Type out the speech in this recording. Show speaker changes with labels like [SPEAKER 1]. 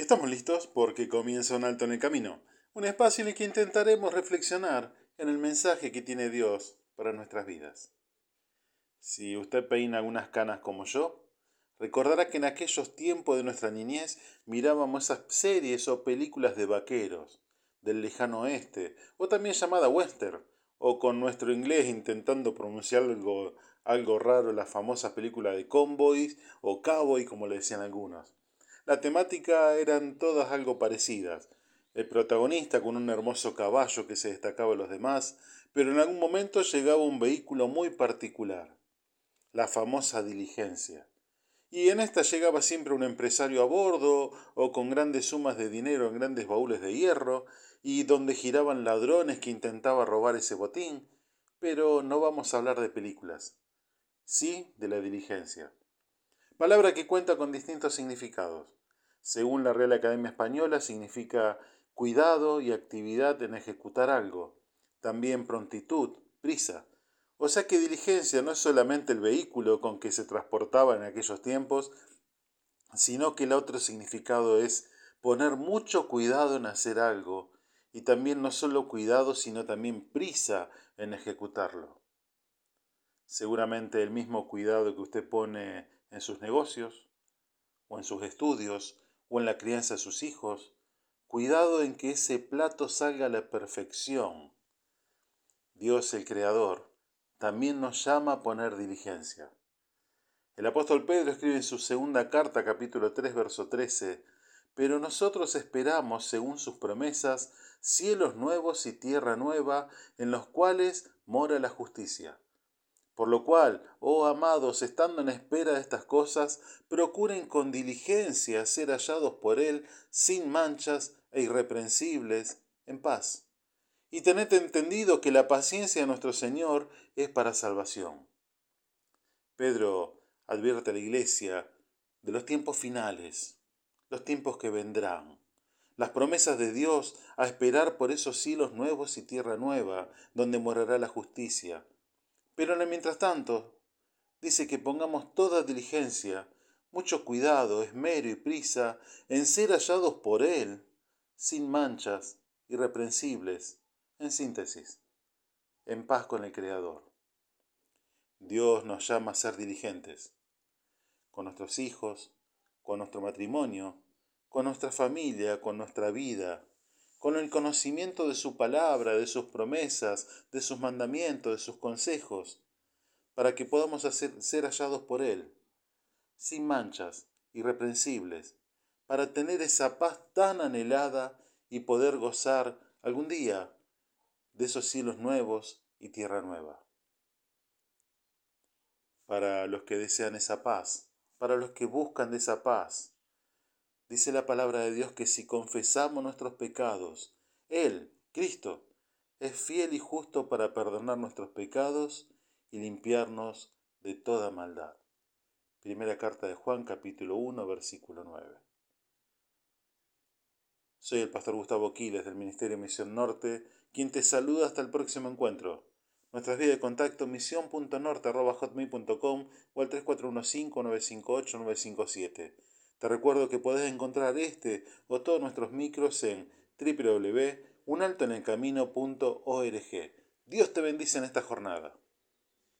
[SPEAKER 1] Estamos listos porque comienza un alto en el camino, un espacio en el que intentaremos reflexionar en el mensaje que tiene Dios para nuestras vidas. Si usted peina algunas canas como yo, recordará que en aquellos tiempos de nuestra niñez mirábamos esas series o películas de vaqueros, del lejano oeste, o también llamada western, o con nuestro inglés intentando pronunciar algo, algo raro la famosa película de Convoys o Cowboy como le decían algunos. La temática eran todas algo parecidas. El protagonista con un hermoso caballo que se destacaba de los demás, pero en algún momento llegaba un vehículo muy particular, la famosa diligencia. Y en esta llegaba siempre un empresario a bordo o con grandes sumas de dinero en grandes baúles de hierro, y donde giraban ladrones que intentaban robar ese botín. Pero no vamos a hablar de películas, sí de la diligencia palabra que cuenta con distintos significados. Según la Real Academia Española, significa cuidado y actividad en ejecutar algo, también prontitud, prisa. O sea que diligencia no es solamente el vehículo con que se transportaba en aquellos tiempos, sino que el otro significado es poner mucho cuidado en hacer algo, y también no solo cuidado, sino también prisa en ejecutarlo. Seguramente el mismo cuidado que usted pone en sus negocios, o en sus estudios, o en la crianza de sus hijos. Cuidado en que ese plato salga a la perfección. Dios el Creador también nos llama a poner diligencia. El apóstol Pedro escribe en su segunda carta, capítulo 3, verso 13, pero nosotros esperamos, según sus promesas, cielos nuevos y tierra nueva, en los cuales mora la justicia. Por lo cual, oh amados, estando en espera de estas cosas, procuren con diligencia ser hallados por Él sin manchas e irreprensibles, en paz. Y tened entendido que la paciencia de nuestro Señor es para salvación. Pedro advierte a la iglesia de los tiempos finales, los tiempos que vendrán, las promesas de Dios a esperar por esos cielos nuevos y tierra nueva, donde morará la justicia pero mientras tanto, dice que pongamos toda diligencia, mucho cuidado, esmero y prisa en ser hallados por Él, sin manchas, irreprensibles, en síntesis, en paz con el Creador. Dios nos llama a ser diligentes, con nuestros hijos, con nuestro matrimonio, con nuestra familia, con nuestra vida, con el conocimiento de su palabra, de sus promesas, de sus mandamientos, de sus consejos, para que podamos ser hallados por Él, sin manchas, irreprensibles, para tener esa paz tan anhelada y poder gozar algún día de esos cielos nuevos y tierra nueva. Para los que desean esa paz, para los que buscan de esa paz, Dice la palabra de Dios que si confesamos nuestros pecados, Él, Cristo, es fiel y justo para perdonar nuestros pecados y limpiarnos de toda maldad. Primera carta de Juan capítulo 1 versículo 9. Soy el pastor Gustavo Quiles del Ministerio Misión Norte, quien te saluda hasta el próximo encuentro. Nuestras vías de contacto misión.norte.hotmail.com o al 3415-958-957. Te recuerdo que podés encontrar este o todos nuestros micros en www.unaltoenelcamino.org. Dios te bendice en esta jornada.